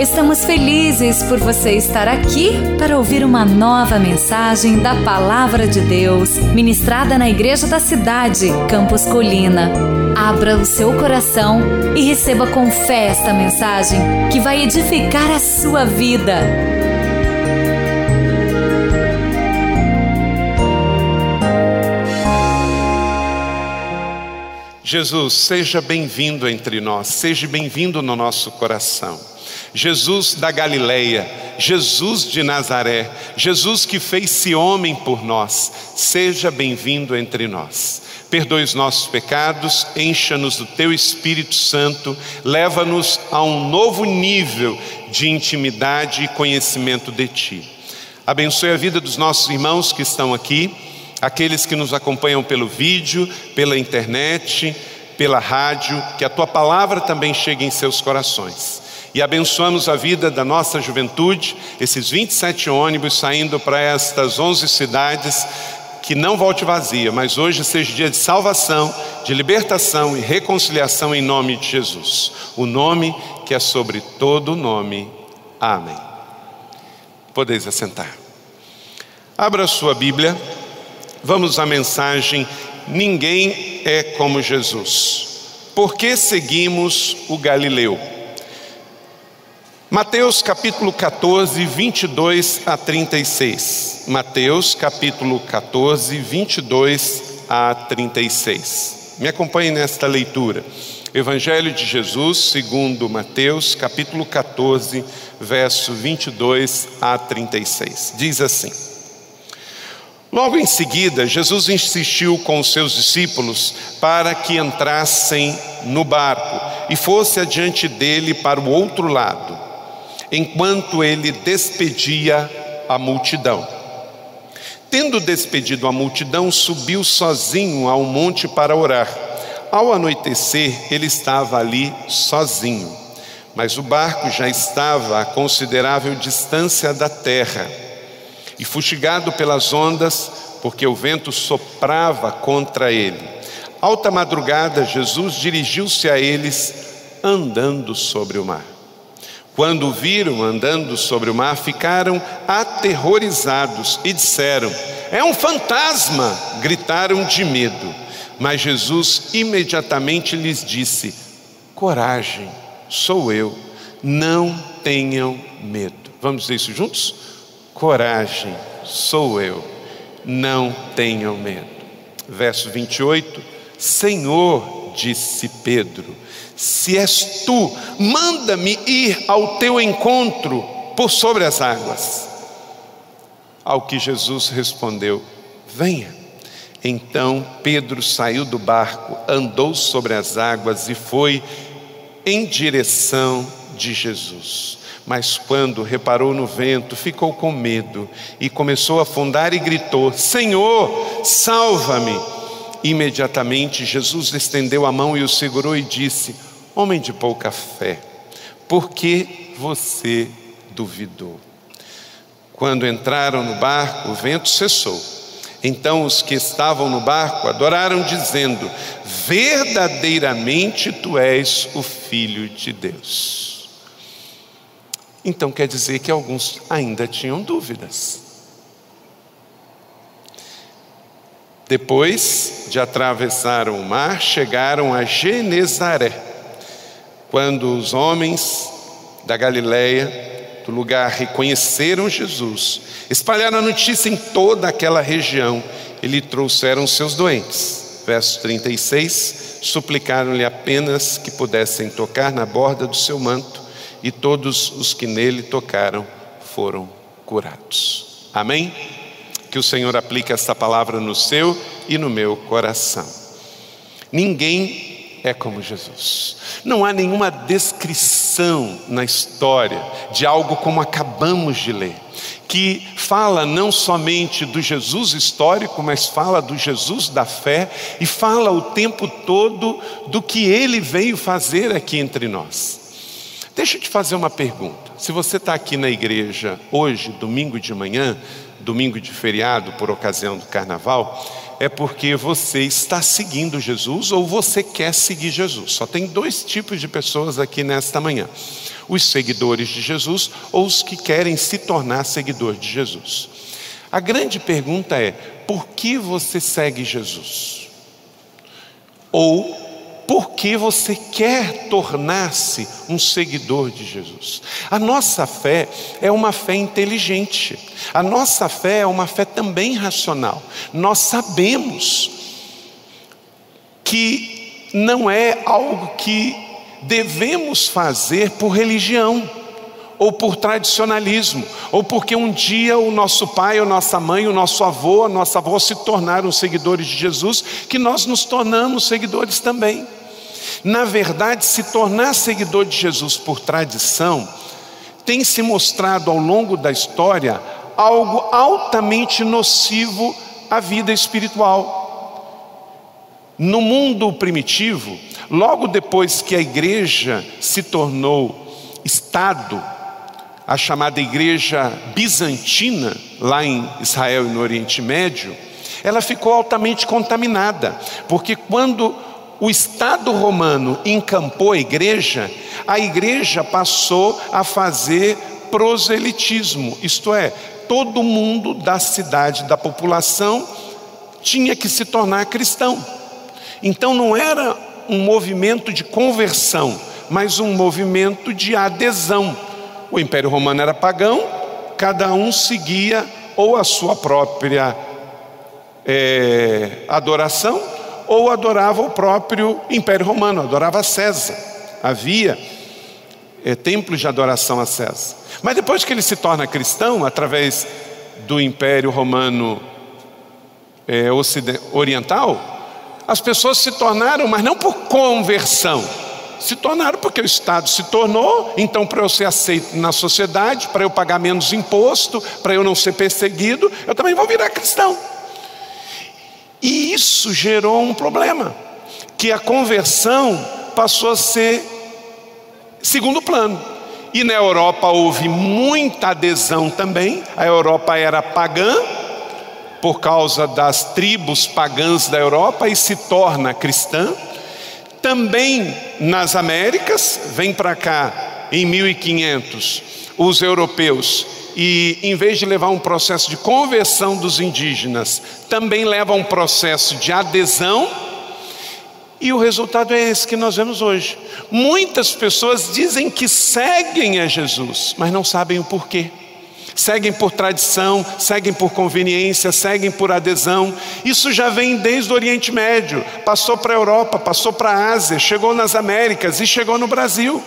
Estamos felizes por você estar aqui para ouvir uma nova mensagem da Palavra de Deus, ministrada na Igreja da Cidade, Campos Colina. Abra o seu coração e receba com fé esta mensagem que vai edificar a sua vida. Jesus, seja bem-vindo entre nós, seja bem-vindo no nosso coração. Jesus da Galileia, Jesus de Nazaré, Jesus que fez-se homem por nós, seja bem-vindo entre nós. Perdoe os nossos pecados, encha-nos do teu Espírito Santo, leva-nos a um novo nível de intimidade e conhecimento de ti. Abençoe a vida dos nossos irmãos que estão aqui, aqueles que nos acompanham pelo vídeo, pela internet, pela rádio, que a tua palavra também chegue em seus corações e abençoamos a vida da nossa juventude, esses 27 ônibus saindo para estas 11 cidades, que não volte vazia, mas hoje seja dia de salvação, de libertação e reconciliação em nome de Jesus, o nome que é sobre todo nome. Amém. Podeis assentar. Abra sua Bíblia, vamos à mensagem: Ninguém é como Jesus. Por que seguimos o Galileu? Mateus capítulo 14, 22 a 36. Mateus capítulo 14, 22 a 36. Me acompanhe nesta leitura. Evangelho de Jesus, segundo Mateus, capítulo 14, verso 22 a 36. Diz assim: Logo em seguida, Jesus insistiu com os seus discípulos para que entrassem no barco e fosse adiante dele para o outro lado enquanto ele despedia a multidão. Tendo despedido a multidão, subiu sozinho ao monte para orar. Ao anoitecer, ele estava ali sozinho, mas o barco já estava a considerável distância da terra. E fustigado pelas ondas, porque o vento soprava contra ele. Alta madrugada, Jesus dirigiu-se a eles andando sobre o mar. Quando o viram andando sobre o mar, ficaram aterrorizados e disseram: É um fantasma! Gritaram de medo. Mas Jesus imediatamente lhes disse: Coragem, sou eu, não tenham medo. Vamos dizer isso juntos? Coragem, sou eu, não tenham medo. Verso 28: Senhor, disse Pedro, se és tu, manda-me ir ao teu encontro por sobre as águas. Ao que Jesus respondeu: Venha. Então Pedro saiu do barco, andou sobre as águas e foi em direção de Jesus. Mas quando reparou no vento, ficou com medo e começou a afundar e gritou: Senhor, salva-me! Imediatamente Jesus estendeu a mão e o segurou e disse: Homem de pouca fé, por que você duvidou? Quando entraram no barco, o vento cessou. Então os que estavam no barco adoraram, dizendo: Verdadeiramente tu és o Filho de Deus. Então quer dizer que alguns ainda tinham dúvidas. Depois de atravessar o mar, chegaram a Genezaré quando os homens da Galileia, do lugar, reconheceram Jesus, espalharam a notícia em toda aquela região e lhe trouxeram seus doentes. Verso 36: suplicaram-lhe apenas que pudessem tocar na borda do seu manto, e todos os que nele tocaram foram curados. Amém? Que o Senhor aplique esta palavra no seu e no meu coração. Ninguém é como Jesus. Não há nenhuma descrição na história de algo como acabamos de ler, que fala não somente do Jesus histórico, mas fala do Jesus da fé e fala o tempo todo do que ele veio fazer aqui entre nós. Deixa eu te fazer uma pergunta. Se você está aqui na igreja hoje, domingo de manhã, domingo de feriado por ocasião do carnaval, é porque você está seguindo Jesus ou você quer seguir Jesus. Só tem dois tipos de pessoas aqui nesta manhã: os seguidores de Jesus ou os que querem se tornar seguidor de Jesus. A grande pergunta é: por que você segue Jesus? Ou por que você quer tornar-se um seguidor de Jesus. A nossa fé é uma fé inteligente, a nossa fé é uma fé também racional. Nós sabemos que não é algo que devemos fazer por religião ou por tradicionalismo, ou porque um dia o nosso pai, ou nossa mãe, o nosso avô, a nossa avó se tornaram seguidores de Jesus, que nós nos tornamos seguidores também. Na verdade, se tornar seguidor de Jesus por tradição tem se mostrado ao longo da história algo altamente nocivo à vida espiritual. No mundo primitivo, logo depois que a igreja se tornou Estado, a chamada igreja bizantina, lá em Israel e no Oriente Médio, ela ficou altamente contaminada, porque quando o Estado romano encampou a igreja, a igreja passou a fazer proselitismo, isto é, todo mundo da cidade, da população, tinha que se tornar cristão. Então não era um movimento de conversão, mas um movimento de adesão. O Império Romano era pagão, cada um seguia ou a sua própria é, adoração ou adorava o próprio Império Romano, adorava César. Havia é, templos de adoração a César. Mas depois que ele se torna cristão, através do Império Romano é, Oriental, as pessoas se tornaram, mas não por conversão, se tornaram porque o Estado se tornou, então para eu ser aceito na sociedade, para eu pagar menos imposto, para eu não ser perseguido, eu também vou virar cristão. E isso gerou um problema, que a conversão passou a ser segundo plano. E na Europa houve muita adesão também. A Europa era pagã por causa das tribos pagãs da Europa e se torna cristã. Também nas Américas, vem para cá em 1500 os europeus e em vez de levar um processo de conversão dos indígenas, também leva um processo de adesão, e o resultado é esse que nós vemos hoje. Muitas pessoas dizem que seguem a Jesus, mas não sabem o porquê. Seguem por tradição, seguem por conveniência, seguem por adesão. Isso já vem desde o Oriente Médio, passou para a Europa, passou para a Ásia, chegou nas Américas e chegou no Brasil.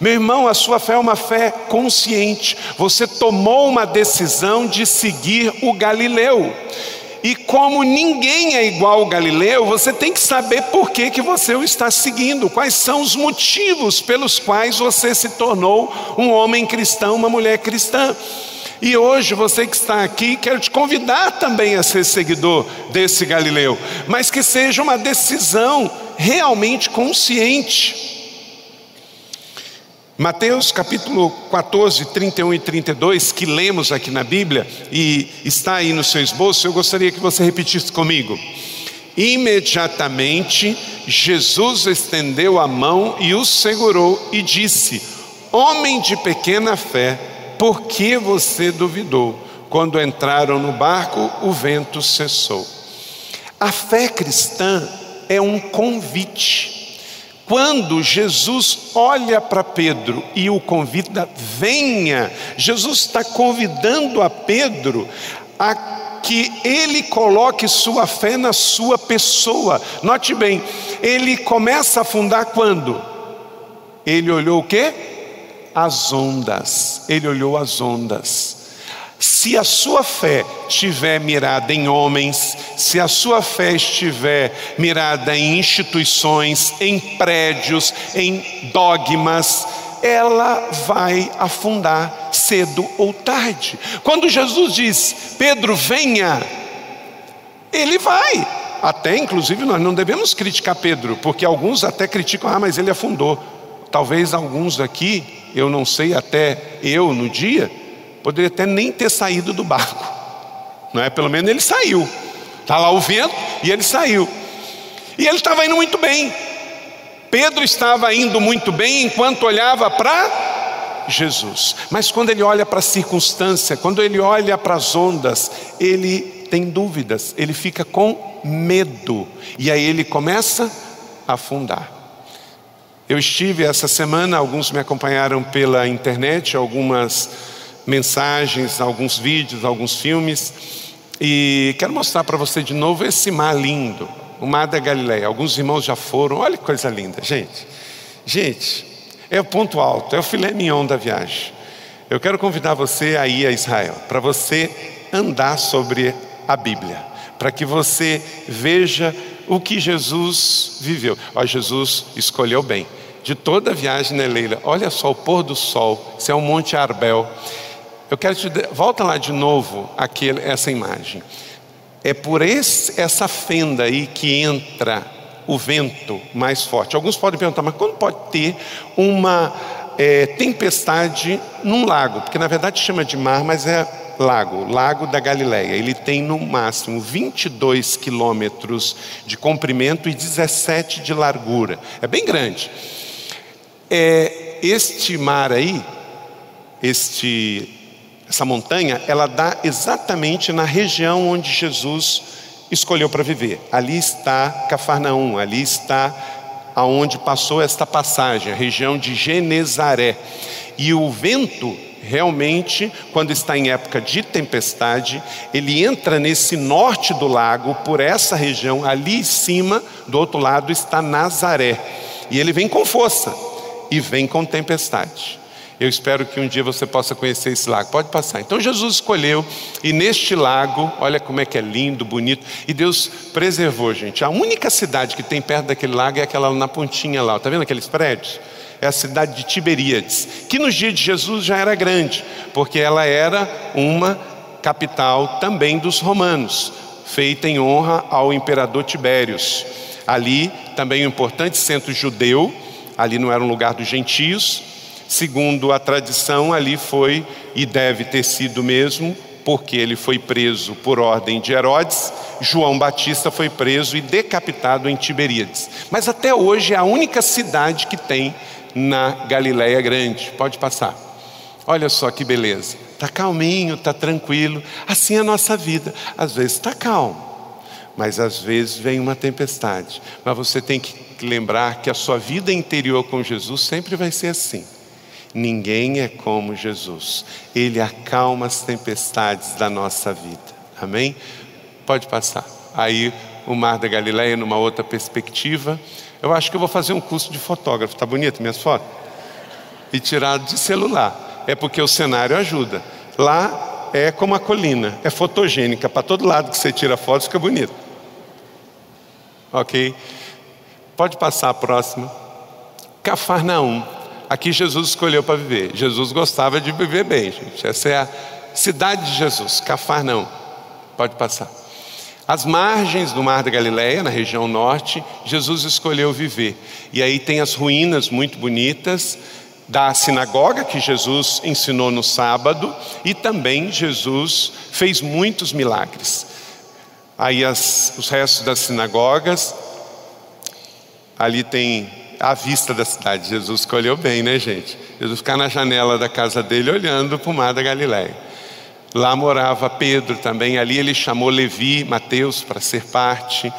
Meu irmão, a sua fé é uma fé consciente. Você tomou uma decisão de seguir o Galileu. E como ninguém é igual ao Galileu, você tem que saber por que, que você o está seguindo, quais são os motivos pelos quais você se tornou um homem cristão, uma mulher cristã. E hoje você que está aqui, quero te convidar também a ser seguidor desse Galileu, mas que seja uma decisão realmente consciente. Mateus capítulo 14, 31 e 32, que lemos aqui na Bíblia e está aí no seu esboço, eu gostaria que você repetisse comigo. Imediatamente Jesus estendeu a mão e o segurou e disse: Homem de pequena fé, por que você duvidou? Quando entraram no barco, o vento cessou. A fé cristã é um convite. Quando Jesus olha para Pedro e o convida, venha, Jesus está convidando a Pedro a que ele coloque sua fé na sua pessoa. Note bem, ele começa a afundar quando? Ele olhou o quê? As ondas. Ele olhou as ondas. Se a sua fé estiver mirada em homens, se a sua fé estiver mirada em instituições, em prédios, em dogmas, ela vai afundar cedo ou tarde. Quando Jesus diz, Pedro, venha, ele vai. Até, inclusive, nós não devemos criticar Pedro, porque alguns até criticam, ah, mas ele afundou. Talvez alguns aqui eu não sei, até eu no dia, poderia até nem ter saído do barco, não é? Pelo menos ele saiu. Está lá o vento, E ele saiu. E ele estava indo muito bem. Pedro estava indo muito bem enquanto olhava para Jesus. Mas quando ele olha para a circunstância, quando ele olha para as ondas, ele tem dúvidas, ele fica com medo. E aí ele começa a afundar. Eu estive essa semana, alguns me acompanharam pela internet, algumas mensagens, alguns vídeos, alguns filmes, e quero mostrar para você de novo esse mar lindo, o mar da Galileia. Alguns irmãos já foram, olha que coisa linda, gente. Gente, é o ponto alto, é o filé mignon da viagem. Eu quero convidar você a ir a Israel, para você andar sobre a Bíblia, para que você veja o que Jesus viveu. Ó, Jesus escolheu bem de toda a viagem, né, Leila? Olha só o pôr do sol, isso é o Monte Arbel. Eu quero te. Volta lá de novo aquele, essa imagem. É por esse, essa fenda aí que entra o vento mais forte. Alguns podem perguntar, mas quando pode ter uma é, tempestade num lago? Porque na verdade chama de mar, mas é lago, Lago da Galileia. Ele tem no máximo 22 quilômetros de comprimento e 17 de largura. É bem grande. É, este mar aí, este, essa montanha, ela dá exatamente na região onde Jesus escolheu para viver. Ali está Cafarnaum, ali está aonde passou esta passagem, a região de Genezaré. E o vento realmente, quando está em época de tempestade, ele entra nesse norte do lago, por essa região, ali em cima, do outro lado está Nazaré. E ele vem com força e vem com tempestade. Eu espero que um dia você possa conhecer esse lago. Pode passar. Então Jesus escolheu, e neste lago, olha como é que é lindo, bonito, e Deus preservou, gente. A única cidade que tem perto daquele lago é aquela na pontinha lá, está vendo aqueles prédios? É a cidade de Tiberíades, que nos dias de Jesus já era grande, porque ela era uma capital também dos romanos, feita em honra ao imperador Tibérios. Ali também um importante centro judeu, ali não era um lugar dos gentios. Segundo a tradição, ali foi e deve ter sido mesmo, porque ele foi preso por ordem de Herodes. João Batista foi preso e decapitado em Tiberíades. Mas até hoje é a única cidade que tem na Galiléia Grande. Pode passar. Olha só que beleza. Está calminho, está tranquilo. Assim é a nossa vida. Às vezes está calmo, mas às vezes vem uma tempestade. Mas você tem que lembrar que a sua vida interior com Jesus sempre vai ser assim. Ninguém é como Jesus. Ele acalma as tempestades da nossa vida. Amém? Pode passar. Aí o Mar da Galileia numa outra perspectiva. Eu acho que eu vou fazer um curso de fotógrafo. Tá bonito minhas fotos? E tirado de celular. É porque o cenário ajuda. Lá é como a colina, é fotogênica. Para todo lado que você tira foto fica bonito. Ok? Pode passar a próxima. Cafarnaum. Aqui Jesus escolheu para viver. Jesus gostava de viver bem, gente. Essa é a cidade de Jesus, Cafarnaum. Pode passar. As margens do Mar da Galileia, na região norte, Jesus escolheu viver. E aí tem as ruínas muito bonitas da sinagoga que Jesus ensinou no sábado e também Jesus fez muitos milagres. Aí as, os restos das sinagogas ali tem a vista da cidade. Jesus escolheu bem, né, gente? Jesus ficar na janela da casa dele olhando para o mar da Galileia. Lá morava Pedro também, ali ele chamou Levi, Mateus para ser parte.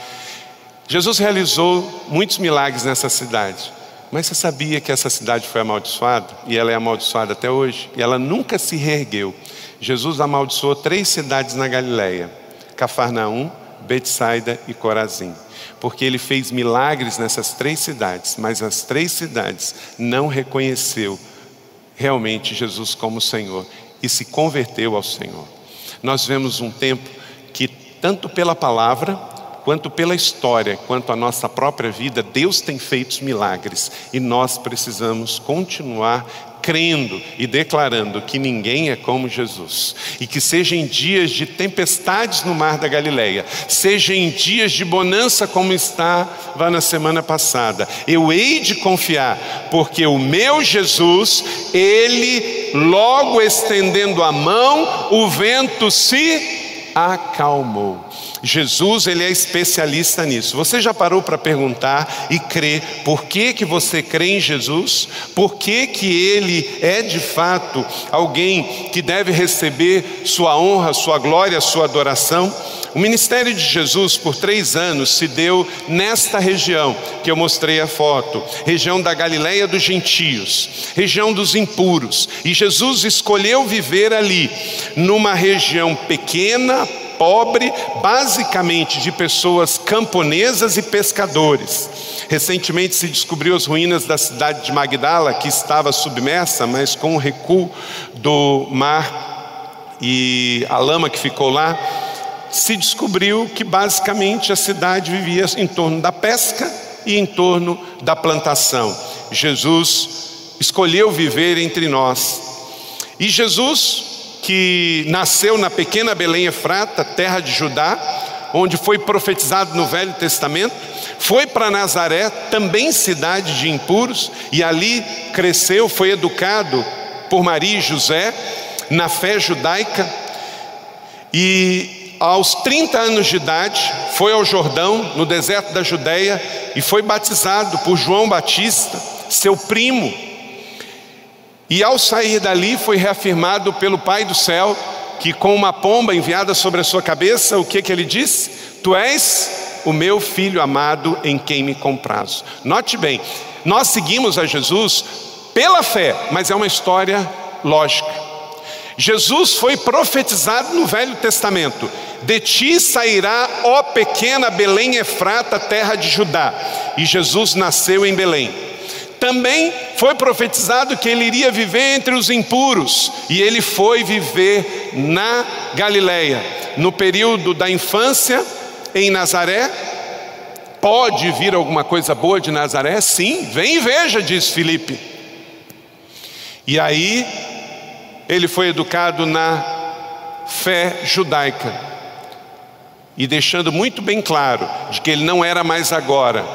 Jesus realizou muitos milagres nessa cidade. Mas você sabia que essa cidade foi amaldiçoada? E ela é amaldiçoada até hoje? E ela nunca se reergueu. Jesus amaldiçoou três cidades na Galileia: Cafarnaum, Betsaida e Corazim porque ele fez milagres nessas três cidades, mas as três cidades não reconheceu realmente Jesus como Senhor e se converteu ao Senhor. Nós vemos um tempo que tanto pela palavra quanto pela história, quanto a nossa própria vida, Deus tem feito milagres e nós precisamos continuar crendo e declarando que ninguém é como Jesus, e que seja em dias de tempestades no mar da Galileia, seja em dias de bonança como estava na semana passada, eu hei de confiar, porque o meu Jesus, ele logo estendendo a mão, o vento se acalmou. Jesus, ele é especialista nisso. Você já parou para perguntar e crer por que que você crê em Jesus? Por que que ele é de fato alguém que deve receber sua honra, sua glória, sua adoração? O ministério de Jesus por três anos se deu nesta região que eu mostrei a foto, região da Galileia dos gentios, região dos impuros. E Jesus escolheu viver ali, numa região pequena, pobre, basicamente de pessoas camponesas e pescadores. Recentemente se descobriu as ruínas da cidade de Magdala, que estava submersa, mas com o recuo do mar e a lama que ficou lá, se descobriu que basicamente a cidade vivia em torno da pesca e em torno da plantação. Jesus escolheu viver entre nós. E Jesus, que nasceu na pequena Belém Efrata, terra de Judá, onde foi profetizado no Velho Testamento, foi para Nazaré, também cidade de impuros, e ali cresceu, foi educado por Maria e José na fé judaica, e aos 30 anos de idade, foi ao Jordão, no deserto da Judéia, e foi batizado por João Batista, seu primo. E ao sair dali, foi reafirmado pelo Pai do céu, que com uma pomba enviada sobre a sua cabeça, o que, que ele disse? Tu és o meu filho amado em quem me comprazo. Note bem, nós seguimos a Jesus pela fé, mas é uma história lógica. Jesus foi profetizado no Velho Testamento: De ti sairá, ó pequena Belém Efrata, terra de Judá. E Jesus nasceu em Belém. Também foi profetizado que ele iria viver entre os impuros, e ele foi viver na Galileia, no período da infância em Nazaré. Pode vir alguma coisa boa de Nazaré? Sim, vem e veja, diz Filipe. E aí ele foi educado na fé judaica e deixando muito bem claro de que ele não era mais agora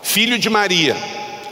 filho de Maria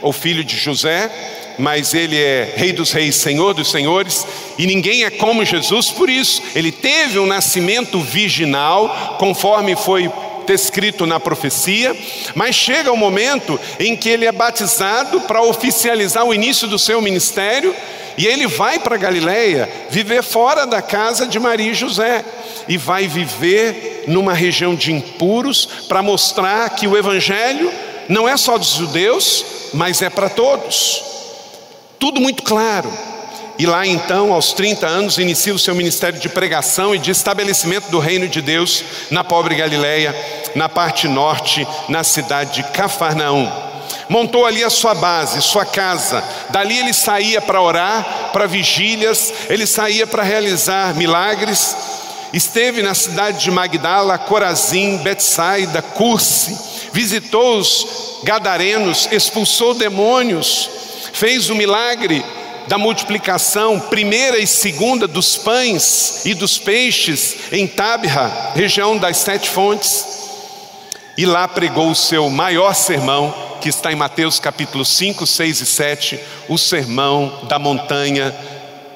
ou filho de José, mas ele é Rei dos Reis, Senhor dos Senhores, e ninguém é como Jesus por isso. Ele teve um nascimento virginal, conforme foi descrito na profecia, mas chega o um momento em que ele é batizado para oficializar o início do seu ministério e ele vai para Galiléia viver fora da casa de Maria e José e vai viver numa região de impuros para mostrar que o evangelho não é só dos judeus, mas é para todos. Tudo muito claro. E lá então, aos 30 anos, inicia o seu ministério de pregação e de estabelecimento do reino de Deus na pobre Galiléia, na parte norte, na cidade de Cafarnaum montou ali a sua base, sua casa. Dali ele saía para orar, para vigílias, ele saía para realizar milagres. Esteve na cidade de Magdala, Corazim, Betsaida, Curse, visitou os gadarenos, expulsou demônios, fez o milagre da multiplicação, primeira e segunda dos pães e dos peixes em Tabra, região das sete fontes. E lá pregou o seu maior sermão, que está em Mateus capítulo 5, 6 e 7, o sermão da montanha,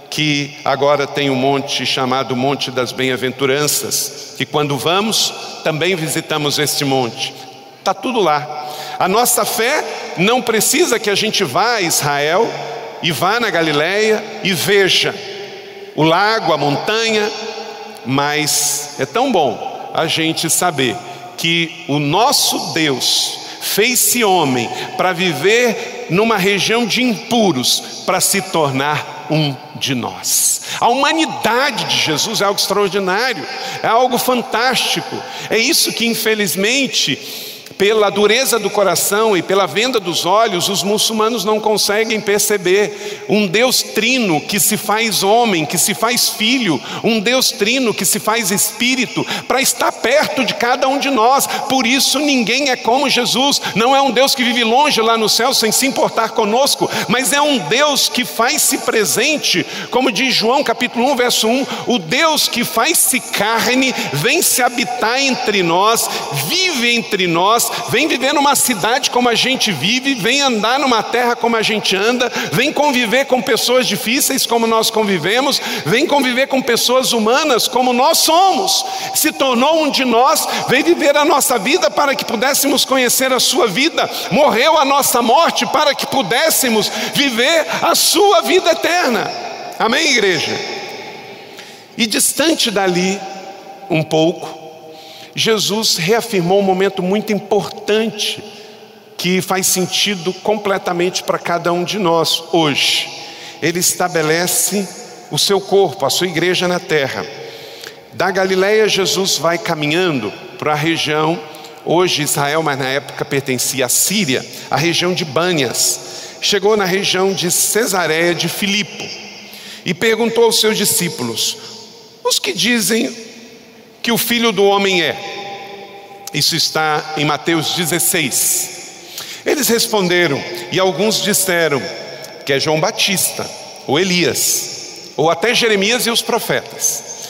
que agora tem um monte chamado Monte das Bem-aventuranças, que quando vamos, também visitamos este monte. Está tudo lá. A nossa fé não precisa que a gente vá a Israel e vá na Galileia e veja o lago, a montanha, mas é tão bom a gente saber que o nosso Deus fez-se homem para viver numa região de impuros, para se tornar um de nós. A humanidade de Jesus é algo extraordinário, é algo fantástico. É isso que, infelizmente, pela dureza do coração e pela venda dos olhos, os muçulmanos não conseguem perceber um Deus trino que se faz homem, que se faz filho, um Deus trino que se faz espírito, para estar perto de cada um de nós. Por isso, ninguém é como Jesus, não é um Deus que vive longe lá no céu sem se importar conosco, mas é um Deus que faz-se presente, como diz João capítulo 1, verso 1: o Deus que faz-se carne, vem se habitar entre nós, vive entre nós vem viver numa cidade como a gente vive, vem andar numa terra como a gente anda, vem conviver com pessoas difíceis como nós convivemos, vem conviver com pessoas humanas como nós somos. Se tornou um de nós, veio viver a nossa vida para que pudéssemos conhecer a sua vida, morreu a nossa morte para que pudéssemos viver a sua vida eterna. Amém, igreja? E distante dali, um pouco, Jesus reafirmou um momento muito importante que faz sentido completamente para cada um de nós hoje. Ele estabelece o seu corpo, a sua igreja na terra. Da Galileia, Jesus vai caminhando para a região, hoje Israel, mas na época pertencia à Síria, a região de Bânias. Chegou na região de Cesareia de Filipo e perguntou aos seus discípulos: Os que dizem que o filho do homem é? Isso está em Mateus 16. Eles responderam, e alguns disseram que é João Batista, ou Elias, ou até Jeremias e os profetas.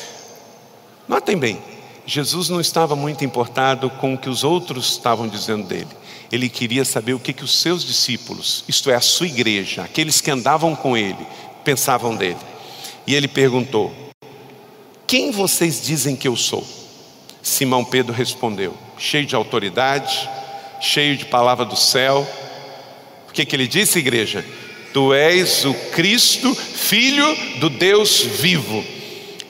Notem bem, Jesus não estava muito importado com o que os outros estavam dizendo dele. Ele queria saber o que, que os seus discípulos, isto é, a sua igreja, aqueles que andavam com ele, pensavam dele. E ele perguntou: Quem vocês dizem que eu sou? Simão Pedro respondeu, cheio de autoridade, cheio de palavra do céu. O que, que ele disse, igreja? Tu és o Cristo, filho do Deus vivo.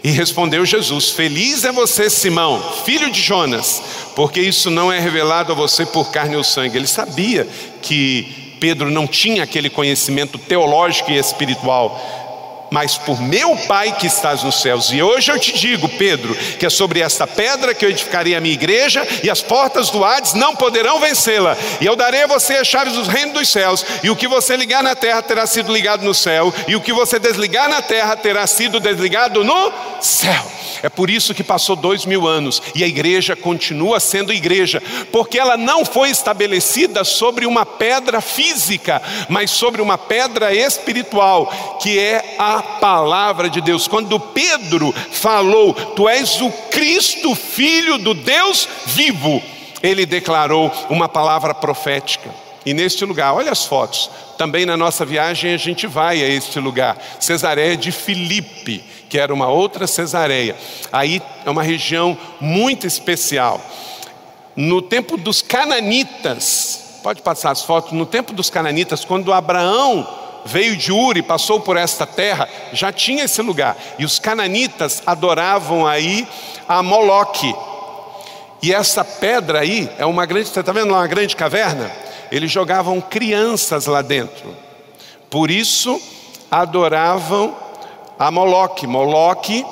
E respondeu Jesus: Feliz é você, Simão, filho de Jonas, porque isso não é revelado a você por carne ou sangue. Ele sabia que Pedro não tinha aquele conhecimento teológico e espiritual mas por meu Pai que estás nos céus. E hoje eu te digo, Pedro, que é sobre esta pedra que eu edificarei a minha igreja, e as portas do Hades não poderão vencê-la. E eu darei a você as chaves dos reinos dos céus, e o que você ligar na terra terá sido ligado no céu, e o que você desligar na terra terá sido desligado no céu. É por isso que passou dois mil anos e a igreja continua sendo igreja, porque ela não foi estabelecida sobre uma pedra física, mas sobre uma pedra espiritual, que é a palavra de Deus. Quando Pedro falou, Tu és o Cristo, filho do Deus vivo, ele declarou uma palavra profética. E neste lugar, olha as fotos, também na nossa viagem a gente vai a este lugar, Cesareia de Filipe que era uma outra Cesareia. Aí é uma região muito especial. No tempo dos cananitas, pode passar as fotos, no tempo dos cananitas, quando Abraão veio de Uri, passou por esta terra, já tinha esse lugar. E os cananitas adoravam aí a Moloque. E essa pedra aí é uma grande, está vendo lá uma grande caverna? Eles jogavam crianças lá dentro. Por isso adoravam a Moloque. Moloque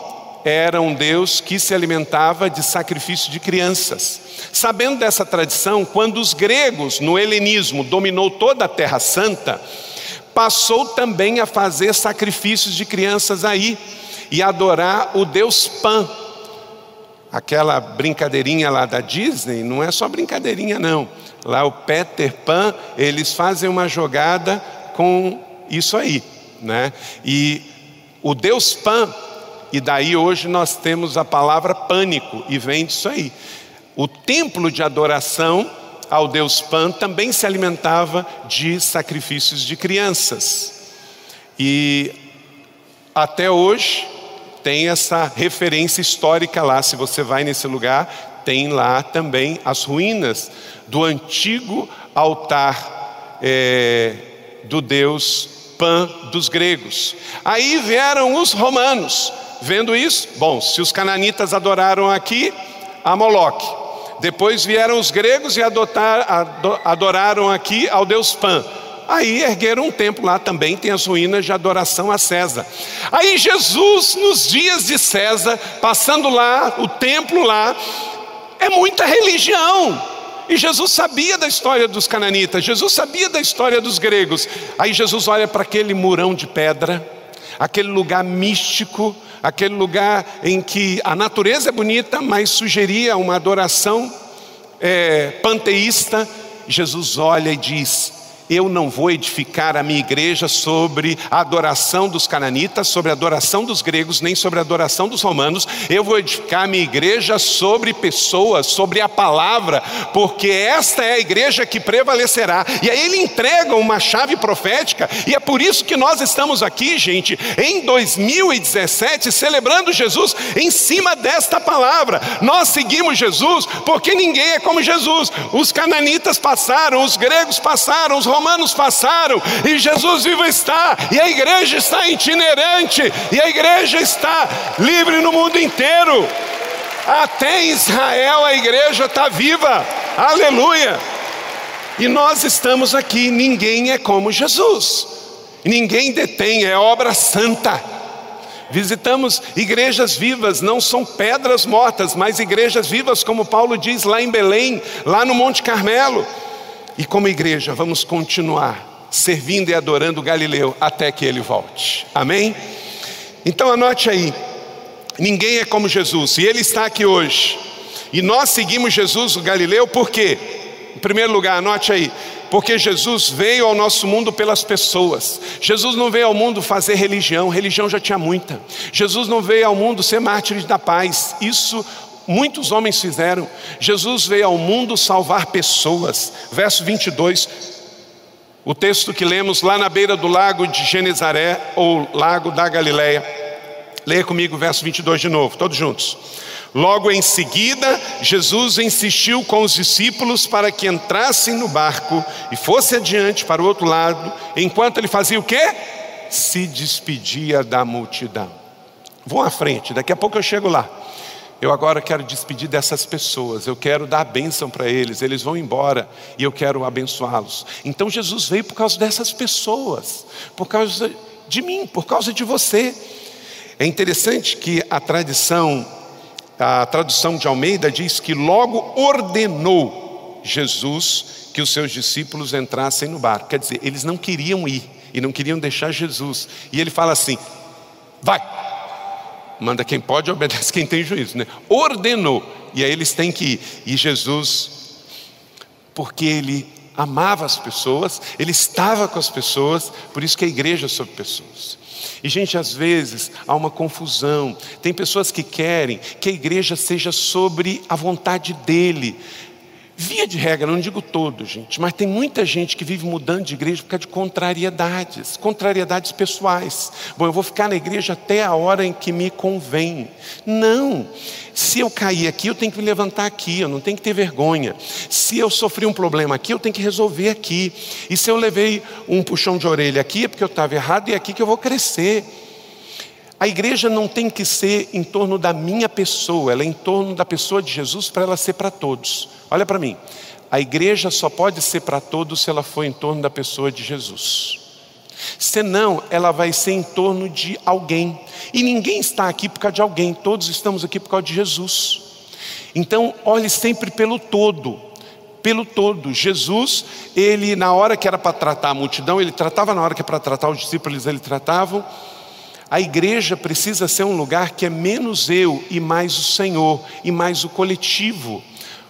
era um deus que se alimentava de sacrifício de crianças. Sabendo dessa tradição, quando os gregos, no helenismo, dominou toda a Terra Santa, passou também a fazer sacrifícios de crianças aí e adorar o deus Pan. Aquela brincadeirinha lá da Disney, não é só brincadeirinha não. Lá o Peter Pan, eles fazem uma jogada com isso aí, né? E o Deus Pan, e daí hoje nós temos a palavra pânico, e vem disso aí. O templo de adoração ao Deus Pan também se alimentava de sacrifícios de crianças. E até hoje tem essa referência histórica lá. Se você vai nesse lugar, tem lá também as ruínas do antigo altar é, do Deus Pan dos gregos. Aí vieram os romanos, vendo isso, bom, se os cananitas adoraram aqui, a Moloque. Depois vieram os gregos e adotar, adoraram aqui ao deus Pan. Aí ergueram um templo lá também, tem as ruínas de adoração a César. Aí Jesus, nos dias de César, passando lá, o templo lá, é muita religião. E Jesus sabia da história dos cananitas, Jesus sabia da história dos gregos. Aí Jesus olha para aquele murão de pedra, aquele lugar místico, aquele lugar em que a natureza é bonita, mas sugeria uma adoração é, panteísta. Jesus olha e diz: eu não vou edificar a minha igreja sobre a adoração dos cananitas, sobre a adoração dos gregos, nem sobre a adoração dos romanos. Eu vou edificar a minha igreja sobre pessoas, sobre a palavra, porque esta é a igreja que prevalecerá. E aí ele entrega uma chave profética, e é por isso que nós estamos aqui, gente, em 2017, celebrando Jesus em cima desta palavra. Nós seguimos Jesus porque ninguém é como Jesus. Os cananitas passaram, os gregos passaram, os romanos passaram, e Jesus vivo está, e a igreja está itinerante, e a igreja está livre no mundo inteiro. Até em Israel a igreja está viva, aleluia. E nós estamos aqui, ninguém é como Jesus, ninguém detém, é obra santa. Visitamos igrejas vivas, não são pedras mortas, mas igrejas vivas, como Paulo diz lá em Belém, lá no Monte Carmelo. E como igreja, vamos continuar servindo e adorando Galileu até que ele volte. Amém? Então anote aí: ninguém é como Jesus, e ele está aqui hoje. E nós seguimos Jesus, o Galileu, por quê? Em primeiro lugar, anote aí, porque Jesus veio ao nosso mundo pelas pessoas. Jesus não veio ao mundo fazer religião, religião já tinha muita. Jesus não veio ao mundo ser mártir da paz, isso muitos homens fizeram. Jesus veio ao mundo salvar pessoas. Verso 22, o texto que lemos lá na beira do lago de Genezaré, ou lago da Galileia. Leia comigo verso 22 de novo, todos juntos. Logo em seguida, Jesus insistiu com os discípulos para que entrassem no barco e fosse adiante para o outro lado, enquanto ele fazia o quê? Se despedia da multidão. Vão à frente, daqui a pouco eu chego lá. Eu agora quero despedir dessas pessoas, eu quero dar a bênção para eles, eles vão embora e eu quero abençoá-los. Então Jesus veio por causa dessas pessoas, por causa de mim, por causa de você. É interessante que a tradição, a tradução de Almeida diz que logo ordenou Jesus que os seus discípulos entrassem no barco. Quer dizer, eles não queriam ir e não queriam deixar Jesus. E ele fala assim: vai, Manda quem pode, obedece quem tem juízo, né? Ordenou. E aí eles têm que ir. E Jesus, porque ele amava as pessoas, ele estava com as pessoas, por isso que a igreja é sobre pessoas. E, gente, às vezes há uma confusão. Tem pessoas que querem que a igreja seja sobre a vontade dele. Via de regra, não digo todo, gente, mas tem muita gente que vive mudando de igreja por causa de contrariedades, contrariedades pessoais. Bom, eu vou ficar na igreja até a hora em que me convém. Não. Se eu cair aqui, eu tenho que me levantar aqui, eu não tenho que ter vergonha. Se eu sofri um problema aqui, eu tenho que resolver aqui. E se eu levei um puxão de orelha aqui, é porque eu estava errado e é aqui que eu vou crescer. A igreja não tem que ser em torno da minha pessoa, ela é em torno da pessoa de Jesus para ela ser para todos. Olha para mim, a igreja só pode ser para todos se ela for em torno da pessoa de Jesus. Senão, ela vai ser em torno de alguém. E ninguém está aqui por causa de alguém, todos estamos aqui por causa de Jesus. Então, olhe sempre pelo todo, pelo todo. Jesus, ele na hora que era para tratar a multidão, ele tratava, na hora que era para tratar os discípulos, ele tratava. A igreja precisa ser um lugar que é menos eu e mais o Senhor e mais o coletivo.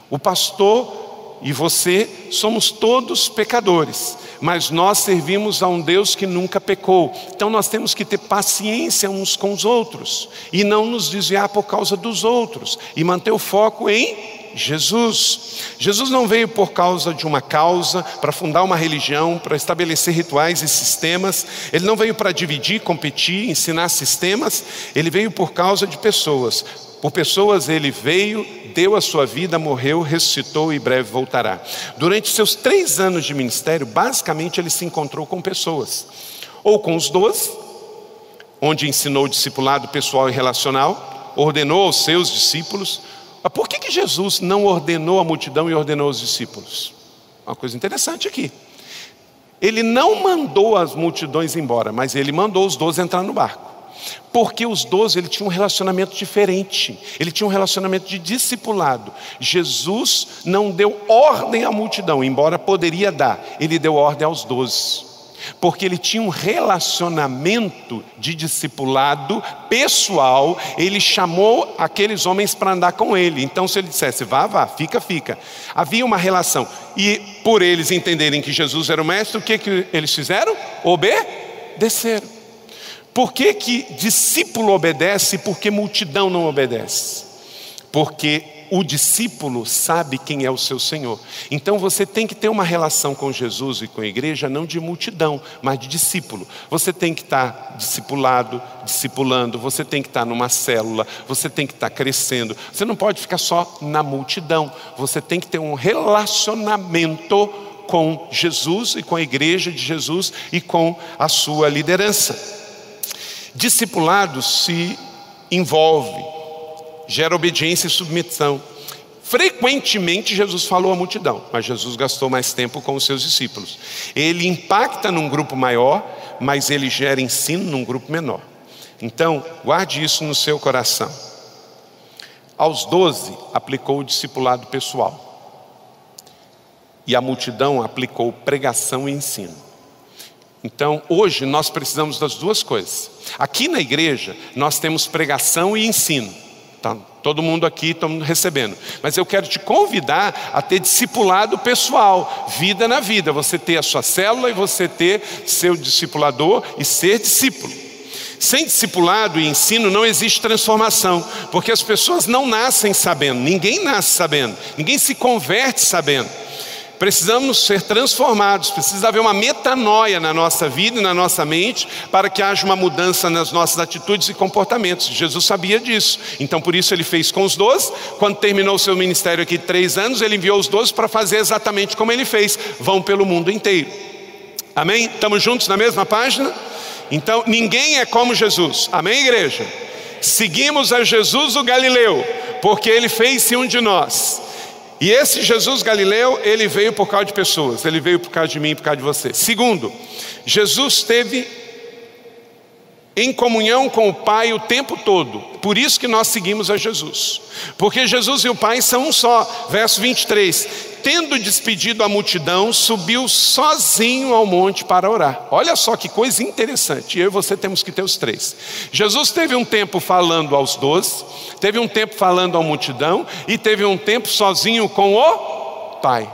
O pastor e você somos todos pecadores, mas nós servimos a um Deus que nunca pecou. Então nós temos que ter paciência uns com os outros e não nos desviar por causa dos outros e manter o foco em Jesus. Jesus não veio por causa de uma causa, para fundar uma religião, para estabelecer rituais e sistemas. Ele não veio para dividir, competir, ensinar sistemas. Ele veio por causa de pessoas. Por pessoas ele veio, deu a sua vida, morreu, ressuscitou e breve voltará. Durante seus três anos de ministério, basicamente ele se encontrou com pessoas, ou com os doze, onde ensinou o discipulado pessoal e relacional, ordenou aos seus discípulos, mas por que, que Jesus não ordenou a multidão e ordenou os discípulos? Uma coisa interessante aqui. Ele não mandou as multidões embora, mas ele mandou os doze entrar no barco. Porque os doze ele tinha um relacionamento diferente, ele tinha um relacionamento de discipulado. Jesus não deu ordem à multidão, embora poderia dar, ele deu ordem aos doze. Porque ele tinha um relacionamento de discipulado pessoal, ele chamou aqueles homens para andar com ele. Então, se ele dissesse, vá, vá, fica, fica. Havia uma relação. E por eles entenderem que Jesus era o mestre, o que, que eles fizeram? Obedeceram. Por que, que discípulo obedece e por que multidão não obedece? Porque o discípulo sabe quem é o seu Senhor. Então você tem que ter uma relação com Jesus e com a igreja, não de multidão, mas de discípulo. Você tem que estar discipulado, discipulando, você tem que estar numa célula, você tem que estar crescendo. Você não pode ficar só na multidão, você tem que ter um relacionamento com Jesus e com a igreja de Jesus e com a sua liderança. Discipulado se envolve gera obediência e submissão. Frequentemente Jesus falou à multidão, mas Jesus gastou mais tempo com os seus discípulos. Ele impacta num grupo maior, mas ele gera ensino num grupo menor. Então, guarde isso no seu coração. Aos doze, aplicou o discipulado pessoal. E a multidão aplicou pregação e ensino. Então, hoje nós precisamos das duas coisas. Aqui na igreja, nós temos pregação e ensino. Tá, todo mundo aqui estamos recebendo. Mas eu quero te convidar a ter discipulado pessoal, vida na vida. Você ter a sua célula e você ter seu discipulador e ser discípulo. Sem discipulado e ensino não existe transformação, porque as pessoas não nascem sabendo, ninguém nasce sabendo, ninguém se converte sabendo. Precisamos ser transformados, precisa haver uma metanoia na nossa vida e na nossa mente para que haja uma mudança nas nossas atitudes e comportamentos. Jesus sabia disso, então por isso ele fez com os doze. Quando terminou seu ministério aqui três anos, ele enviou os doze para fazer exatamente como ele fez: vão pelo mundo inteiro. Amém? Estamos juntos na mesma página? Então ninguém é como Jesus. Amém, igreja? Seguimos a Jesus o Galileu, porque ele fez-se um de nós. E esse Jesus Galileu, ele veio por causa de pessoas, ele veio por causa de mim, por causa de você. Segundo, Jesus teve em comunhão com o Pai o tempo todo. Por isso que nós seguimos a Jesus. Porque Jesus e o Pai são um só. Verso 23. Tendo despedido a multidão, subiu sozinho ao monte para orar. Olha só que coisa interessante. Eu e você temos que ter os três. Jesus teve um tempo falando aos doze, teve um tempo falando à multidão e teve um tempo sozinho com o Pai.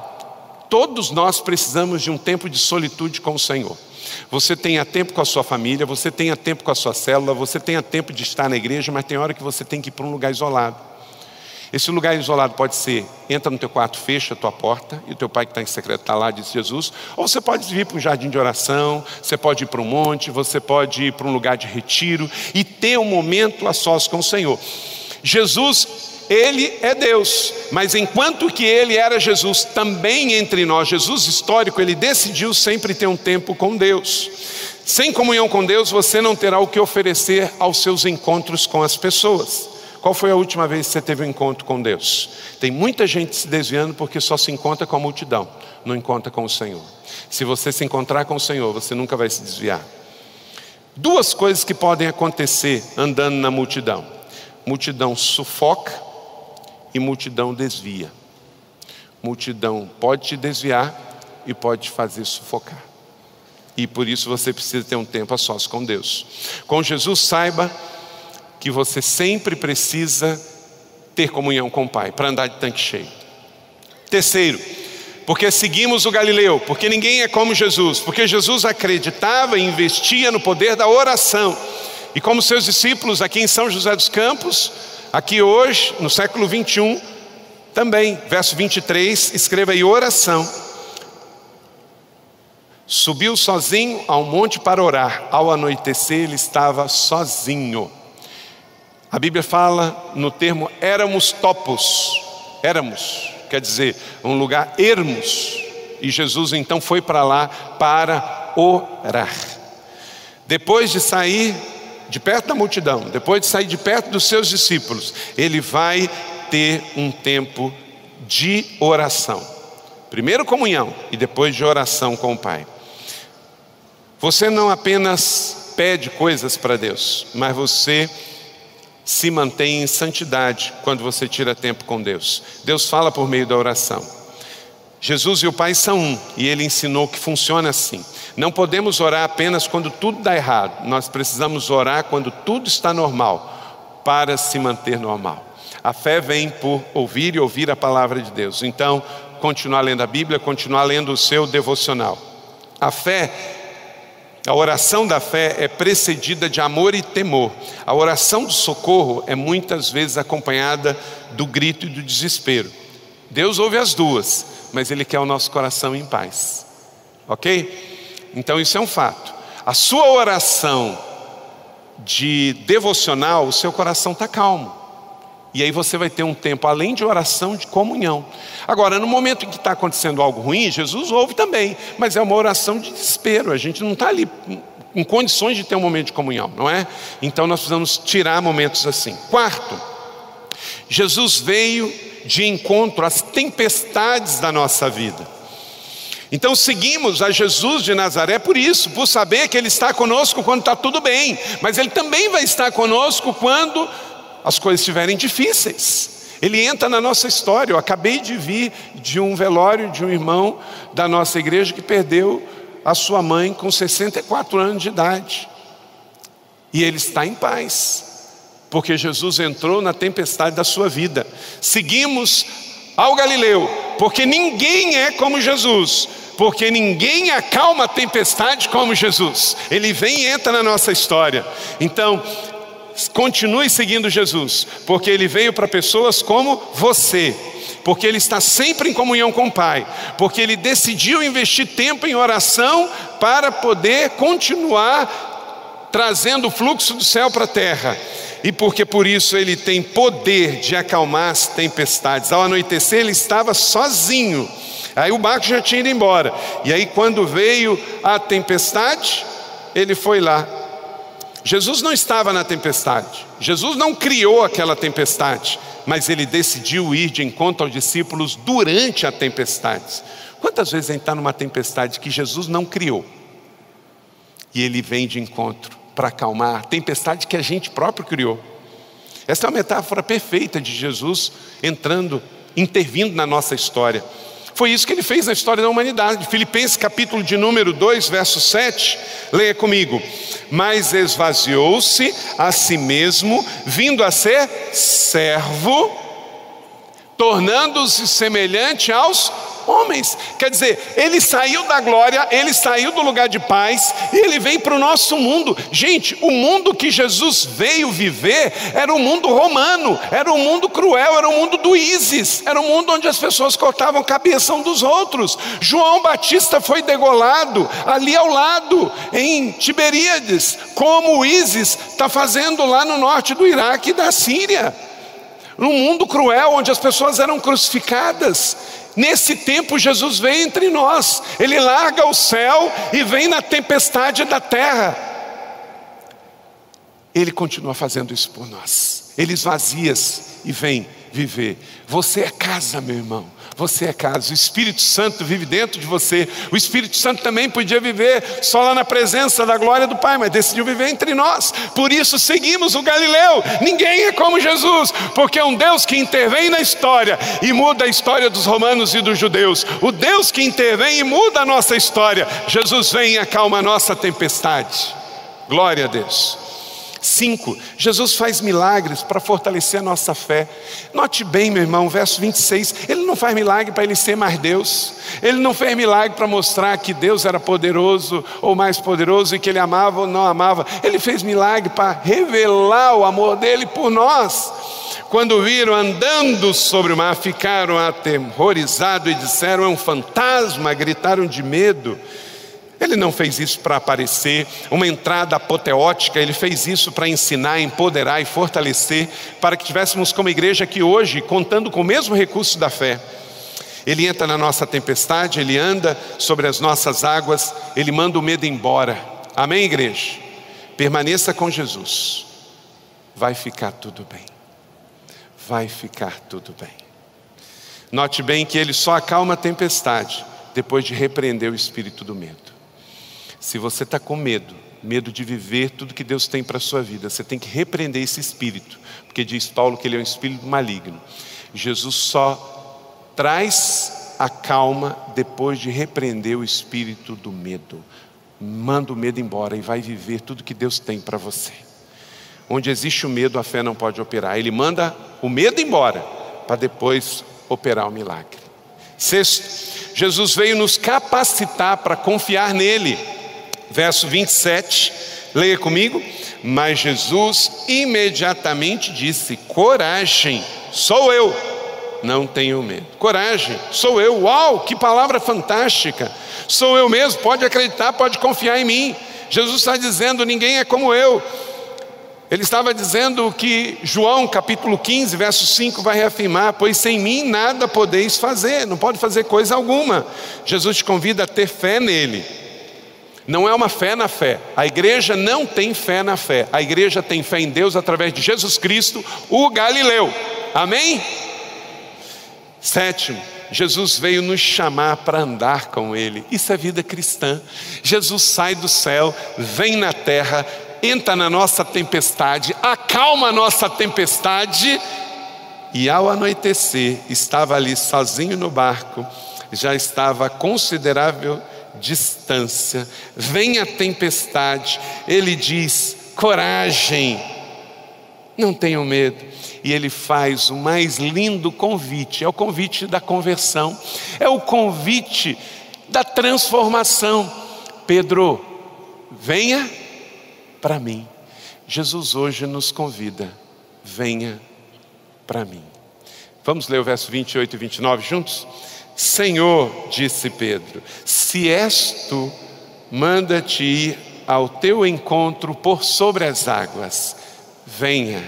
Todos nós precisamos de um tempo de solitude com o Senhor. Você tenha tempo com a sua família, você tenha tempo com a sua célula, você tenha tempo de estar na igreja, mas tem hora que você tem que ir para um lugar isolado. Esse lugar isolado pode ser, entra no teu quarto, fecha a tua porta, e o teu pai que está em secreto está lá, diz Jesus, ou você pode vir para um jardim de oração, você pode ir para um monte, você pode ir para um lugar de retiro e ter um momento a sós com o Senhor. Jesus ele é Deus, mas enquanto que ele era Jesus também entre nós, Jesus histórico, ele decidiu sempre ter um tempo com Deus. Sem comunhão com Deus, você não terá o que oferecer aos seus encontros com as pessoas. Qual foi a última vez que você teve um encontro com Deus? Tem muita gente se desviando porque só se encontra com a multidão, não encontra com o Senhor. Se você se encontrar com o Senhor, você nunca vai se desviar. Duas coisas que podem acontecer andando na multidão: multidão sufoca e multidão desvia. Multidão pode te desviar e pode te fazer sufocar. E por isso você precisa ter um tempo a sós com Deus. Com Jesus, saiba que você sempre precisa ter comunhão com o Pai para andar de tanque cheio. Terceiro, porque seguimos o Galileu, porque ninguém é como Jesus, porque Jesus acreditava e investia no poder da oração. E como seus discípulos aqui em São José dos Campos, Aqui hoje, no século 21, também, verso 23, escreva aí oração. Subiu sozinho ao monte para orar. Ao anoitecer, ele estava sozinho. A Bíblia fala no termo éramos topos. Éramos, quer dizer, um lugar ermos. E Jesus então foi para lá para orar. Depois de sair de perto da multidão, depois de sair de perto dos seus discípulos, ele vai ter um tempo de oração. Primeiro comunhão e depois de oração com o Pai. Você não apenas pede coisas para Deus, mas você se mantém em santidade quando você tira tempo com Deus. Deus fala por meio da oração. Jesus e o Pai são um, e ele ensinou que funciona assim. Não podemos orar apenas quando tudo dá errado, nós precisamos orar quando tudo está normal, para se manter normal. A fé vem por ouvir e ouvir a palavra de Deus. Então, continuar lendo a Bíblia, continuar lendo o seu devocional. A fé, a oração da fé é precedida de amor e temor. A oração do socorro é muitas vezes acompanhada do grito e do desespero. Deus ouve as duas, mas Ele quer o nosso coração em paz. Ok? Então isso é um fato. A sua oração de devocional, o seu coração está calmo. E aí você vai ter um tempo, além de oração, de comunhão. Agora, no momento em que está acontecendo algo ruim, Jesus ouve também, mas é uma oração de desespero. A gente não está ali em condições de ter um momento de comunhão, não é? Então nós precisamos tirar momentos assim. Quarto, Jesus veio de encontro às tempestades da nossa vida. Então seguimos a Jesus de Nazaré por isso, por saber que Ele está conosco quando está tudo bem, mas Ele também vai estar conosco quando as coisas estiverem difíceis. Ele entra na nossa história. Eu acabei de vir de um velório de um irmão da nossa igreja que perdeu a sua mãe com 64 anos de idade. E ele está em paz, porque Jesus entrou na tempestade da sua vida. Seguimos ao Galileu, porque ninguém é como Jesus, porque ninguém acalma a tempestade como Jesus. Ele vem e entra na nossa história. Então, continue seguindo Jesus, porque ele veio para pessoas como você, porque ele está sempre em comunhão com o Pai, porque ele decidiu investir tempo em oração para poder continuar trazendo o fluxo do céu para a terra. E porque por isso ele tem poder de acalmar as tempestades. Ao anoitecer ele estava sozinho. Aí o barco já tinha ido embora. E aí quando veio a tempestade, ele foi lá Jesus não estava na tempestade, Jesus não criou aquela tempestade, mas ele decidiu ir de encontro aos discípulos durante a tempestade. Quantas vezes a gente está numa tempestade que Jesus não criou e ele vem de encontro para acalmar tempestade que a gente próprio criou? Essa é uma metáfora perfeita de Jesus entrando, intervindo na nossa história. Foi isso que ele fez na história da humanidade. Filipenses capítulo de número 2, verso 7, leia comigo. Mas esvaziou-se a si mesmo, vindo a ser servo, tornando-se semelhante aos homens. Quer dizer, ele saiu da glória, ele saiu do lugar de paz e ele vem para o nosso mundo. Gente, o mundo que Jesus veio viver era um mundo romano, era um mundo cruel, era um mundo do ISIS, era um mundo onde as pessoas cortavam a cabeça um dos outros. João Batista foi degolado ali ao lado, em Tiberíades, como o ISIS está fazendo lá no norte do Iraque e da Síria. Num mundo cruel onde as pessoas eram crucificadas. Nesse tempo, Jesus vem entre nós, ele larga o céu e vem na tempestade da terra. Ele continua fazendo isso por nós, ele esvazia-se e vem viver. Você é casa, meu irmão. Você é casa, o Espírito Santo vive dentro de você. O Espírito Santo também podia viver só lá na presença da glória do Pai, mas decidiu viver entre nós. Por isso seguimos o Galileu. Ninguém é como Jesus, porque é um Deus que intervém na história e muda a história dos romanos e dos judeus. O Deus que intervém e muda a nossa história. Jesus vem e acalma a nossa tempestade. Glória a Deus. 5. Jesus faz milagres para fortalecer a nossa fé. Note bem, meu irmão, verso 26. Ele não faz milagre para ele ser mais Deus. Ele não fez milagre para mostrar que Deus era poderoso ou mais poderoso e que ele amava ou não amava. Ele fez milagre para revelar o amor dele por nós. Quando viram andando sobre o mar, ficaram aterrorizados e disseram: É um fantasma, gritaram de medo. Ele não fez isso para aparecer, uma entrada apoteótica, ele fez isso para ensinar, empoderar e fortalecer, para que tivéssemos como igreja aqui hoje, contando com o mesmo recurso da fé. Ele entra na nossa tempestade, ele anda sobre as nossas águas, ele manda o medo embora. Amém, igreja? Permaneça com Jesus, vai ficar tudo bem. Vai ficar tudo bem. Note bem que ele só acalma a tempestade depois de repreender o espírito do medo. Se você está com medo, medo de viver tudo que Deus tem para a sua vida, você tem que repreender esse espírito, porque diz Paulo que ele é um espírito maligno. Jesus só traz acalma depois de repreender o espírito do medo. Manda o medo embora e vai viver tudo que Deus tem para você. Onde existe o medo, a fé não pode operar. Ele manda o medo embora para depois operar o milagre. Sexto, Jesus veio nos capacitar para confiar nele. Verso 27, leia comigo. Mas Jesus imediatamente disse: Coragem, sou eu, não tenho medo. Coragem, sou eu. Uau, que palavra fantástica! Sou eu mesmo, pode acreditar, pode confiar em mim. Jesus está dizendo: ninguém é como eu. Ele estava dizendo que João capítulo 15, verso 5 vai reafirmar: Pois sem mim nada podeis fazer, não pode fazer coisa alguma. Jesus te convida a ter fé nele. Não é uma fé na fé. A igreja não tem fé na fé. A igreja tem fé em Deus através de Jesus Cristo, o Galileu. Amém? Sétimo, Jesus veio nos chamar para andar com Ele. Isso é vida cristã. Jesus sai do céu, vem na terra, entra na nossa tempestade, acalma a nossa tempestade, e ao anoitecer, estava ali sozinho no barco, já estava considerável distância, vem a tempestade, ele diz: coragem, não tenham medo. E ele faz o mais lindo convite, é o convite da conversão, é o convite da transformação. Pedro, venha para mim. Jesus hoje nos convida, venha para mim. Vamos ler o verso 28 e 29 juntos? Senhor, disse Pedro, se és tu, manda-te ir ao teu encontro por sobre as águas. Venha,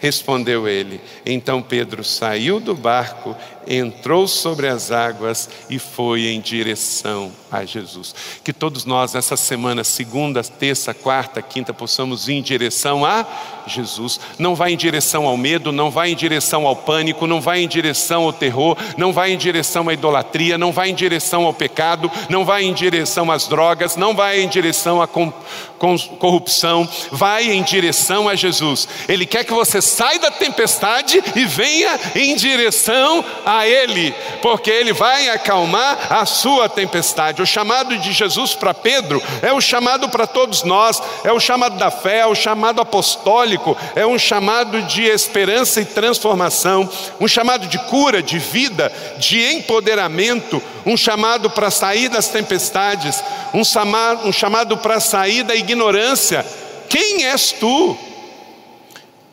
respondeu ele. Então Pedro saiu do barco entrou sobre as águas e foi em direção a Jesus. Que todos nós, essa semana, segunda, terça, quarta, quinta, possamos ir em direção a Jesus. Não vai em direção ao medo, não vai em direção ao pânico, não vai em direção ao terror, não vai em direção à idolatria, não vai em direção ao pecado, não vai em direção às drogas, não vai em direção à corrupção, vai em direção a Jesus. Ele quer que você saia da tempestade e venha em direção a a Ele, porque Ele vai acalmar a sua tempestade. O chamado de Jesus para Pedro é o chamado para todos nós, é o chamado da fé, é o chamado apostólico, é um chamado de esperança e transformação, um chamado de cura, de vida, de empoderamento, um chamado para sair das tempestades, um chamado, um chamado para sair da ignorância. Quem és tu?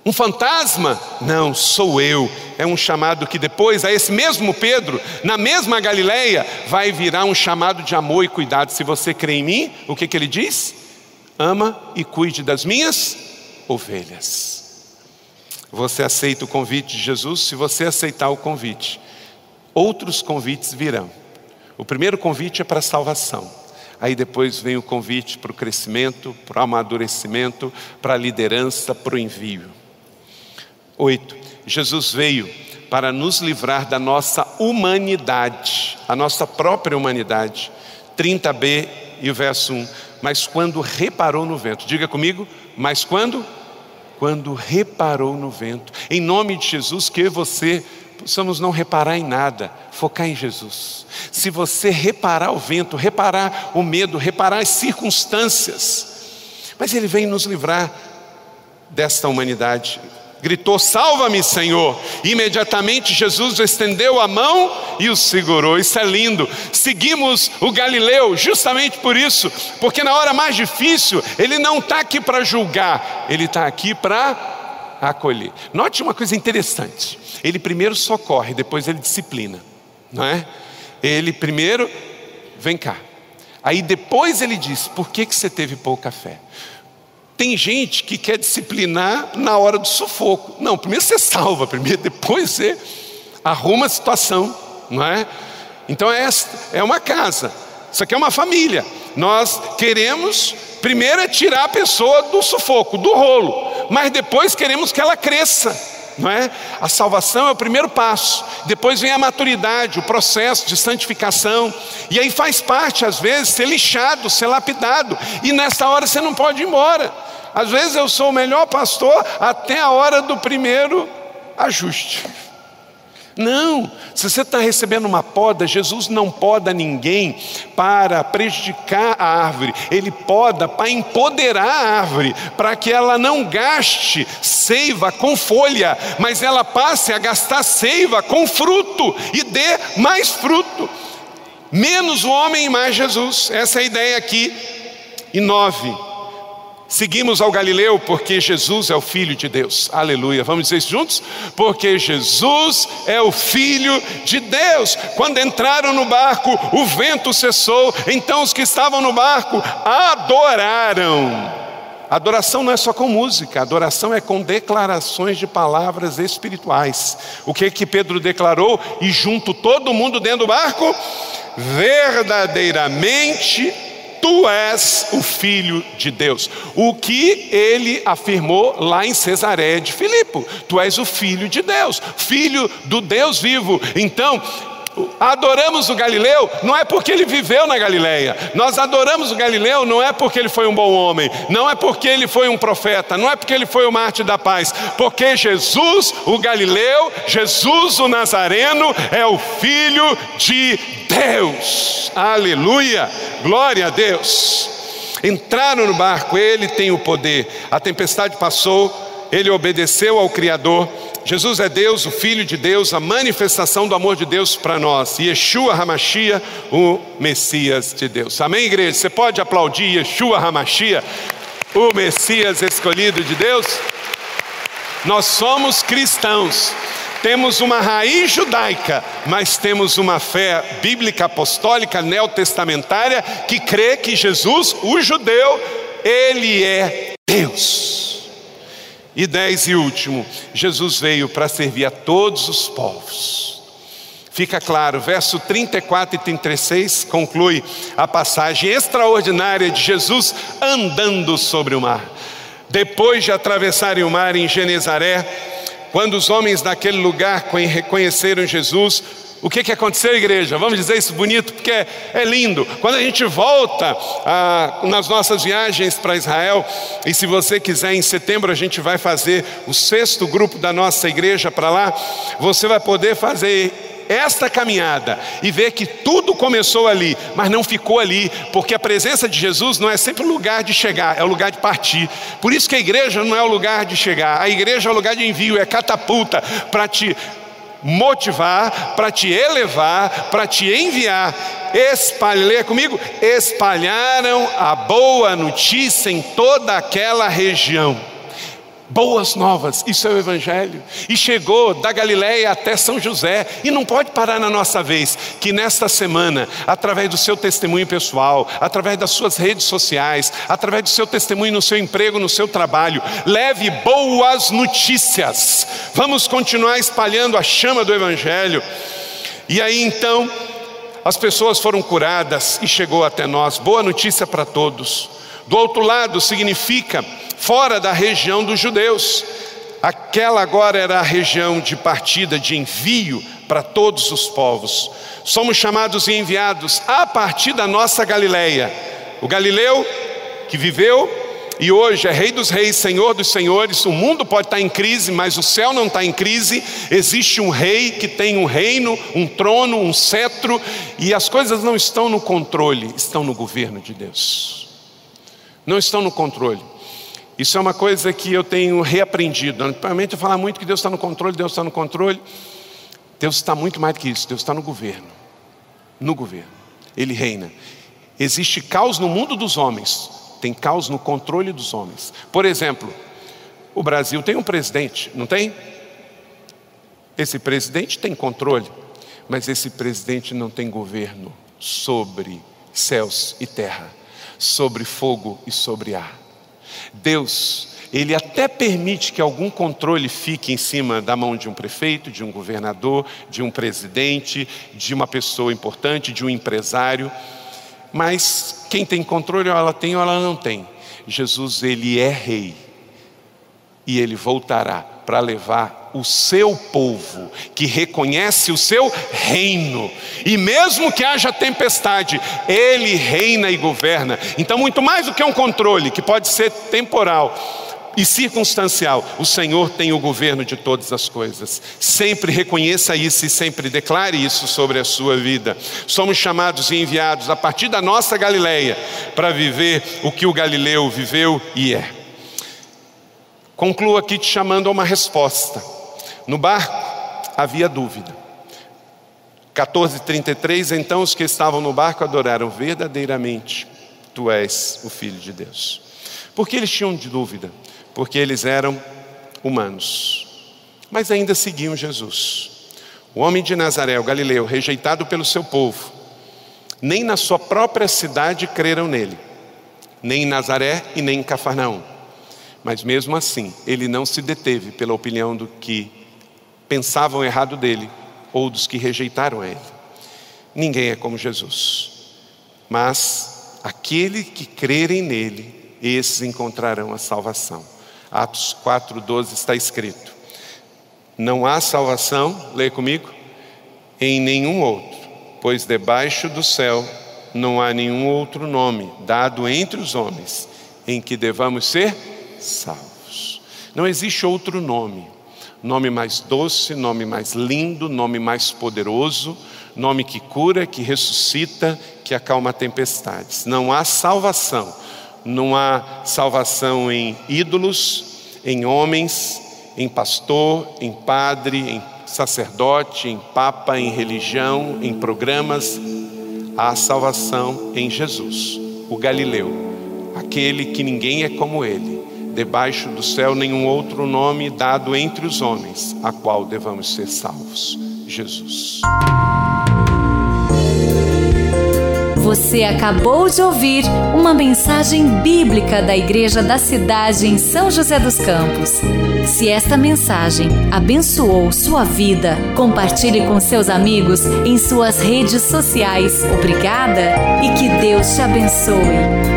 Um fantasma? Não, sou eu. É um chamado que depois, a esse mesmo Pedro, na mesma Galileia, vai virar um chamado de amor e cuidado. Se você crê em mim, o que, que ele diz? Ama e cuide das minhas ovelhas. Você aceita o convite de Jesus? Se você aceitar o convite, outros convites virão. O primeiro convite é para a salvação. Aí depois vem o convite para o crescimento, para o amadurecimento, para a liderança, para o envio. 8. Jesus veio para nos livrar da nossa humanidade, a nossa própria humanidade. 30b e o verso 1. Mas quando reparou no vento, diga comigo, mas quando? Quando reparou no vento. Em nome de Jesus, que você possamos não reparar em nada, focar em Jesus. Se você reparar o vento, reparar o medo, reparar as circunstâncias, mas Ele vem nos livrar desta humanidade gritou: Salva-me, Senhor. Imediatamente Jesus estendeu a mão e o segurou. Isso é lindo. Seguimos o Galileu justamente por isso, porque na hora mais difícil, ele não está aqui para julgar, ele está aqui para acolher. Note uma coisa interessante: ele primeiro socorre, depois ele disciplina, não é? Ele primeiro, vem cá. Aí depois ele diz: Por que, que você teve pouca fé? Tem gente que quer disciplinar na hora do sufoco. Não, primeiro você salva, primeiro, depois você arruma a situação, não é? Então esta é uma casa, isso aqui é uma família. Nós queremos primeiro é tirar a pessoa do sufoco, do rolo, mas depois queremos que ela cresça, não é? A salvação é o primeiro passo, depois vem a maturidade, o processo de santificação, e aí faz parte, às vezes, ser lixado, ser lapidado, e nessa hora você não pode ir embora. Às vezes eu sou o melhor pastor até a hora do primeiro ajuste. Não, se você está recebendo uma poda, Jesus não poda ninguém para prejudicar a árvore, ele poda para empoderar a árvore, para que ela não gaste seiva com folha, mas ela passe a gastar seiva com fruto e dê mais fruto. Menos o homem e mais Jesus, essa é a ideia aqui. E nove, Seguimos ao Galileu porque Jesus é o Filho de Deus. Aleluia. Vamos dizer isso juntos? Porque Jesus é o Filho de Deus. Quando entraram no barco, o vento cessou. Então os que estavam no barco adoraram. Adoração não é só com música, adoração é com declarações de palavras espirituais. O que que Pedro declarou? E junto todo mundo dentro do barco, verdadeiramente Tu és o filho de Deus. O que ele afirmou lá em Cesareia de Filipe: Tu és o filho de Deus, filho do Deus vivo. Então, adoramos o Galileu não é porque ele viveu na Galileia. Nós adoramos o Galileu não é porque ele foi um bom homem, não é porque ele foi um profeta, não é porque ele foi o mártir da paz, porque Jesus, o Galileu, Jesus o Nazareno é o filho de Deus. Aleluia! Glória a Deus. Entraram no barco, ele tem o poder. A tempestade passou, ele obedeceu ao Criador Jesus é Deus, o Filho de Deus, a manifestação do amor de Deus para nós. Yeshua Hamashia, o Messias de Deus. Amém, igreja? Você pode aplaudir Yeshua Hamashia, o Messias escolhido de Deus? Nós somos cristãos. Temos uma raiz judaica, mas temos uma fé bíblica apostólica neotestamentária que crê que Jesus, o judeu, ele é Deus. E dez e último, Jesus veio para servir a todos os povos. Fica claro, verso 34 e 36 conclui a passagem extraordinária de Jesus andando sobre o mar. Depois de atravessarem o mar em Genezaré, quando os homens daquele lugar reconheceram Jesus, o que, que aconteceu, igreja? Vamos dizer isso bonito, porque é, é lindo. Quando a gente volta ah, nas nossas viagens para Israel, e se você quiser, em setembro a gente vai fazer o sexto grupo da nossa igreja para lá, você vai poder fazer esta caminhada e ver que tudo começou ali, mas não ficou ali, porque a presença de Jesus não é sempre o lugar de chegar, é o lugar de partir. Por isso que a igreja não é o lugar de chegar, a igreja é o lugar de envio, é catapulta para te motivar, para te elevar, para te enviar. Espalhar comigo, espalharam a boa notícia em toda aquela região. Boas novas, isso é o Evangelho. E chegou da Galiléia até São José. E não pode parar na nossa vez, que nesta semana, através do seu testemunho pessoal, através das suas redes sociais, através do seu testemunho no seu emprego, no seu trabalho, leve boas notícias. Vamos continuar espalhando a chama do Evangelho. E aí então, as pessoas foram curadas e chegou até nós. Boa notícia para todos. Do outro lado, significa fora da região dos judeus. Aquela agora era a região de partida, de envio para todos os povos. Somos chamados e enviados a partir da nossa Galileia. O Galileu que viveu e hoje é Rei dos Reis, Senhor dos Senhores. O mundo pode estar em crise, mas o céu não está em crise. Existe um rei que tem um reino, um trono, um cetro, e as coisas não estão no controle, estão no governo de Deus. Não estão no controle. Isso é uma coisa que eu tenho reaprendido. Normalmente eu falo muito que Deus está no controle, Deus está no controle. Deus está muito mais do que isso, Deus está no governo. No governo. Ele reina. Existe caos no mundo dos homens, tem caos no controle dos homens. Por exemplo, o Brasil tem um presidente, não tem? Esse presidente tem controle, mas esse presidente não tem governo sobre céus e terra, sobre fogo e sobre ar. Deus, ele até permite que algum controle fique em cima da mão de um prefeito, de um governador, de um presidente, de uma pessoa importante, de um empresário. Mas quem tem controle, ou ela tem ou ela não tem. Jesus, ele é rei. E ele voltará para levar o seu povo, que reconhece o seu reino, e mesmo que haja tempestade, ele reina e governa. Então, muito mais do que um controle, que pode ser temporal, e circunstancial, o Senhor tem o governo de todas as coisas. Sempre reconheça isso e sempre declare isso sobre a sua vida. Somos chamados e enviados a partir da nossa Galileia para viver o que o Galileu viveu e é. Concluo aqui te chamando a uma resposta. No barco havia dúvida. 14:33 Então os que estavam no barco adoraram verdadeiramente tu és o filho de Deus. Por que eles tinham de dúvida? Porque eles eram humanos. Mas ainda seguiam Jesus. O homem de Nazaré, o Galileu, rejeitado pelo seu povo, nem na sua própria cidade creram nele, nem em Nazaré e nem em Cafarnaum. Mas mesmo assim, ele não se deteve pela opinião do que pensavam errado dele ou dos que rejeitaram ele. Ninguém é como Jesus. Mas aquele que crerem nele, esses encontrarão a salvação. Atos 4:12 está escrito: Não há salvação, leia comigo, em nenhum outro, pois debaixo do céu não há nenhum outro nome dado entre os homens em que devamos ser salvos. Não existe outro nome, nome mais doce, nome mais lindo, nome mais poderoso, nome que cura, que ressuscita, que acalma tempestades. Não há salvação, não há salvação em ídolos, em homens, em pastor, em padre, em sacerdote, em papa, em religião, em programas. Há salvação em Jesus, o Galileu, aquele que ninguém é como ele debaixo do céu nenhum outro nome dado entre os homens, a qual devamos ser salvos. Jesus. Você acabou de ouvir uma mensagem bíblica da Igreja da Cidade em São José dos Campos. Se esta mensagem abençoou sua vida, compartilhe com seus amigos em suas redes sociais. Obrigada e que Deus te abençoe.